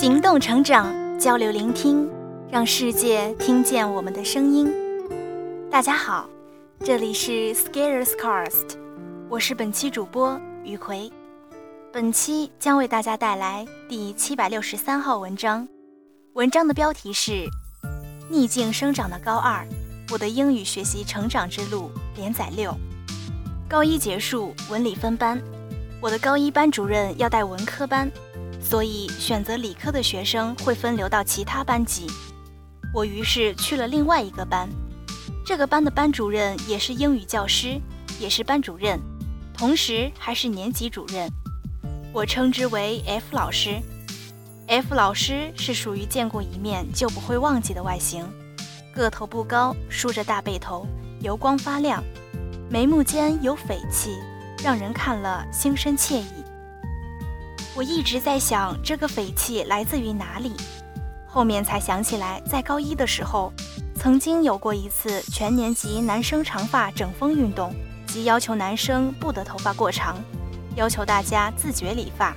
行动成长，交流聆听，让世界听见我们的声音。大家好，这里是 Scarescast，我是本期主播雨葵。本期将为大家带来第七百六十三号文章，文章的标题是《逆境生长的高二：我的英语学习成长之路》连载六。高一结束，文理分班，我的高一班主任要带文科班。所以，选择理科的学生会分流到其他班级。我于是去了另外一个班，这个班的班主任也是英语教师，也是班主任，同时还是年级主任。我称之为 F 老师。F 老师是属于见过一面就不会忘记的外形，个头不高，梳着大背头，油光发亮，眉目间有匪气，让人看了心生惬意。我一直在想这个匪气来自于哪里，后面才想起来，在高一的时候，曾经有过一次全年级男生长发整风运动，即要求男生不得头发过长，要求大家自觉理发。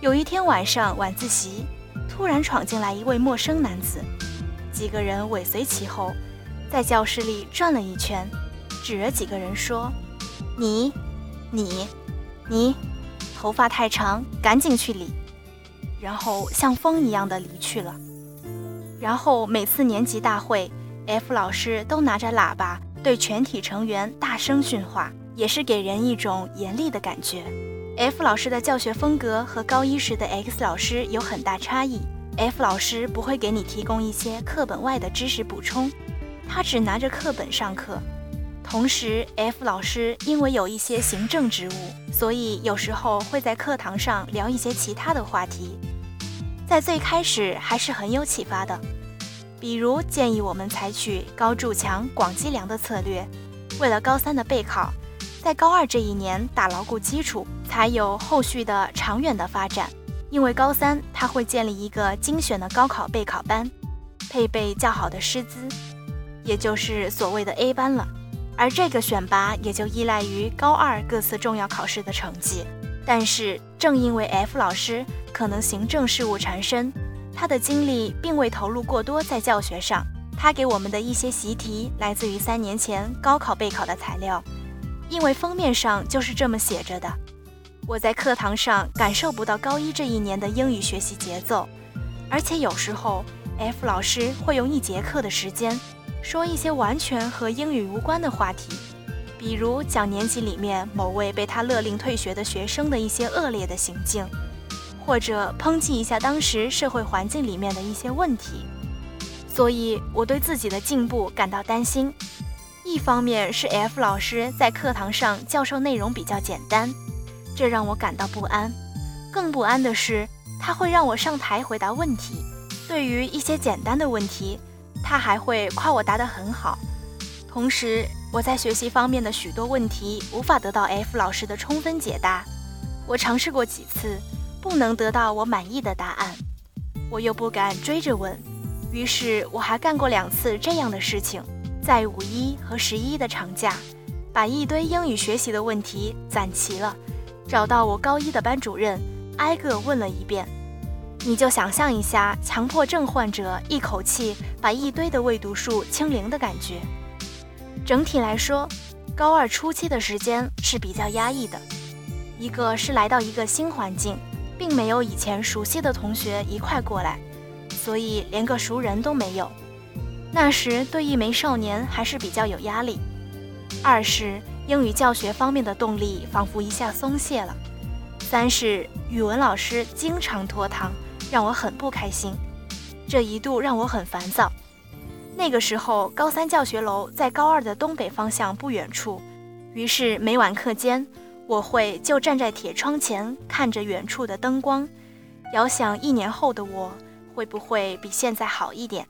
有一天晚上晚自习，突然闯进来一位陌生男子，几个人尾随其后，在教室里转了一圈，指着几个人说：“你，你，你。”头发太长，赶紧去理，然后像风一样的离去了。然后每次年级大会，F 老师都拿着喇叭对全体成员大声训话，也是给人一种严厉的感觉。F 老师的教学风格和高一时的 X 老师有很大差异。F 老师不会给你提供一些课本外的知识补充，他只拿着课本上课。同时，F 老师因为有一些行政职务，所以有时候会在课堂上聊一些其他的话题。在最开始还是很有启发的，比如建议我们采取高筑墙、广积粮的策略，为了高三的备考，在高二这一年打牢固基础，才有后续的长远的发展。因为高三他会建立一个精选的高考备考班，配备较好的师资，也就是所谓的 A 班了。而这个选拔也就依赖于高二各次重要考试的成绩。但是正因为 F 老师可能行政事务缠身，他的精力并未投入过多在教学上。他给我们的一些习题来自于三年前高考备考的材料，因为封面上就是这么写着的。我在课堂上感受不到高一这一年的英语学习节奏，而且有时候 F 老师会用一节课的时间。说一些完全和英语无关的话题，比如讲年级里面某位被他勒令退学的学生的一些恶劣的行径，或者抨击一下当时社会环境里面的一些问题。所以我对自己的进步感到担心。一方面是 F 老师在课堂上教授内容比较简单，这让我感到不安；更不安的是，他会让我上台回答问题，对于一些简单的问题。他还会夸我答得很好，同时我在学习方面的许多问题无法得到 F 老师的充分解答。我尝试过几次，不能得到我满意的答案，我又不敢追着问，于是我还干过两次这样的事情：在五一和十一的长假，把一堆英语学习的问题攒齐了，找到我高一的班主任，挨个问了一遍。你就想象一下，强迫症患者一口气把一堆的未读数清零的感觉。整体来说，高二初期的时间是比较压抑的。一个是来到一个新环境，并没有以前熟悉的同学一块过来，所以连个熟人都没有。那时对一枚少年还是比较有压力。二是英语教学方面的动力仿佛一下松懈了。三是语文老师经常拖堂。让我很不开心，这一度让我很烦躁。那个时候，高三教学楼在高二的东北方向不远处，于是每晚课间，我会就站在铁窗前看着远处的灯光，遥想一年后的我会不会比现在好一点。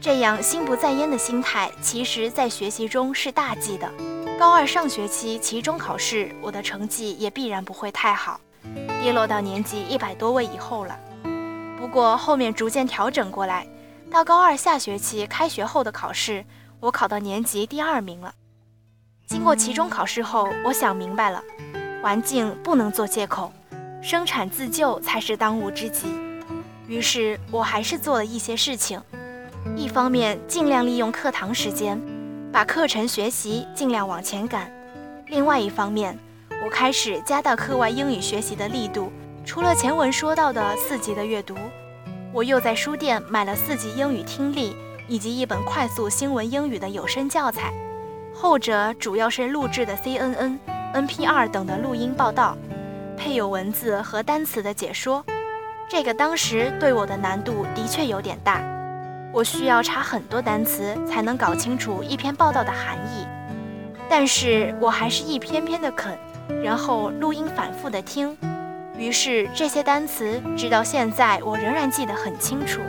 这样心不在焉的心态，其实在学习中是大忌的。高二上学期期中考试，我的成绩也必然不会太好，跌落到年级一百多位以后了。不过后面逐渐调整过来，到高二下学期开学后的考试，我考到年级第二名了。经过期中考试后，我想明白了，环境不能做借口，生产自救才是当务之急。于是我还是做了一些事情，一方面尽量利用课堂时间，把课程学习尽量往前赶；另外一方面，我开始加大课外英语学习的力度。除了前文说到的四级的阅读，我又在书店买了四级英语听力以及一本快速新闻英语的有声教材，后者主要是录制的 CNN、NPR 等的录音报道，配有文字和单词的解说。这个当时对我的难度的确有点大，我需要查很多单词才能搞清楚一篇报道的含义，但是我还是一篇篇的啃，然后录音反复的听。于是这些单词，直到现在我仍然记得很清楚。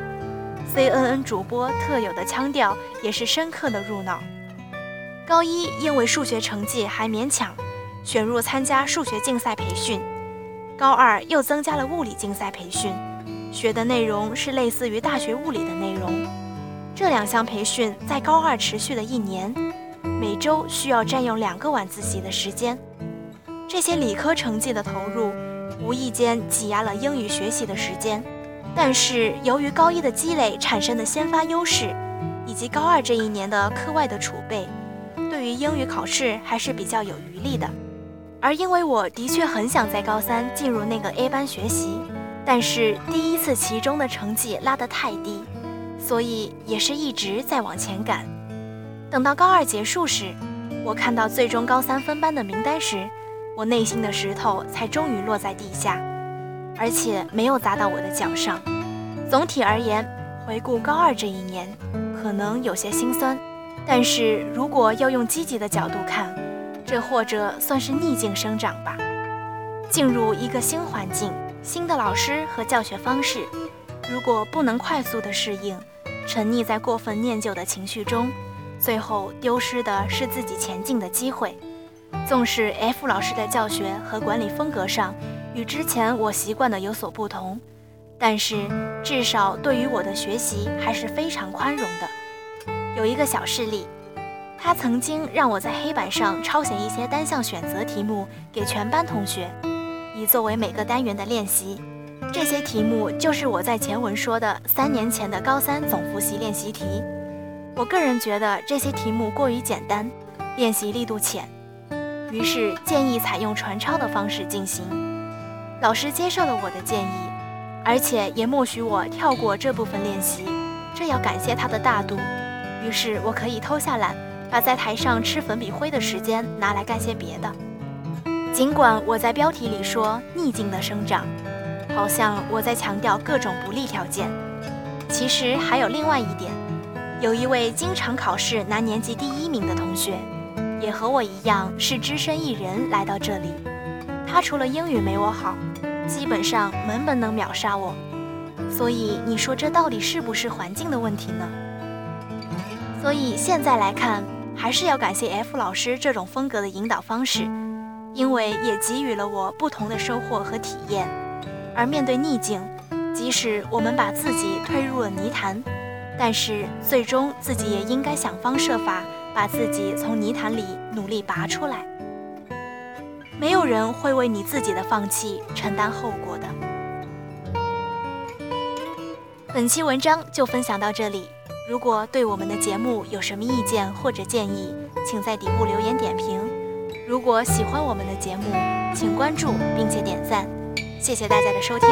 CNN 主播特有的腔调也是深刻的入脑。高一因为数学成绩还勉强，选入参加数学竞赛培训。高二又增加了物理竞赛培训，学的内容是类似于大学物理的内容。这两项培训在高二持续了一年，每周需要占用两个晚自习的时间。这些理科成绩的投入。无意间挤压了英语学习的时间，但是由于高一的积累产生的先发优势，以及高二这一年的课外的储备，对于英语考试还是比较有余力的。而因为我的确很想在高三进入那个 A 班学习，但是第一次期中的成绩拉得太低，所以也是一直在往前赶。等到高二结束时，我看到最终高三分班的名单时。我内心的石头才终于落在地下，而且没有砸到我的脚上。总体而言，回顾高二这一年，可能有些心酸。但是如果要用积极的角度看，这或者算是逆境生长吧。进入一个新环境、新的老师和教学方式，如果不能快速的适应，沉溺在过分念旧的情绪中，最后丢失的是自己前进的机会。纵使 F 老师的教学和管理风格上与之前我习惯的有所不同，但是至少对于我的学习还是非常宽容的。有一个小事例，他曾经让我在黑板上抄写一些单项选择题目给全班同学，以作为每个单元的练习。这些题目就是我在前文说的三年前的高三总复习练习题。我个人觉得这些题目过于简单，练习力度浅。于是建议采用传抄的方式进行，老师接受了我的建议，而且也默许我跳过这部分练习，这要感谢他的大度。于是我可以偷下懒，把在台上吃粉笔灰的时间拿来干些别的。尽管我在标题里说逆境的生长，好像我在强调各种不利条件，其实还有另外一点，有一位经常考试拿年级第一名的同学。也和我一样是只身一人来到这里，他除了英语没我好，基本上门门能秒杀我。所以你说这到底是不是环境的问题呢？所以现在来看，还是要感谢 F 老师这种风格的引导方式，因为也给予了我不同的收获和体验。而面对逆境，即使我们把自己推入了泥潭，但是最终自己也应该想方设法。把自己从泥潭里努力拔出来，没有人会为你自己的放弃承担后果的。本期文章就分享到这里，如果对我们的节目有什么意见或者建议，请在底部留言点评。如果喜欢我们的节目，请关注并且点赞，谢谢大家的收听。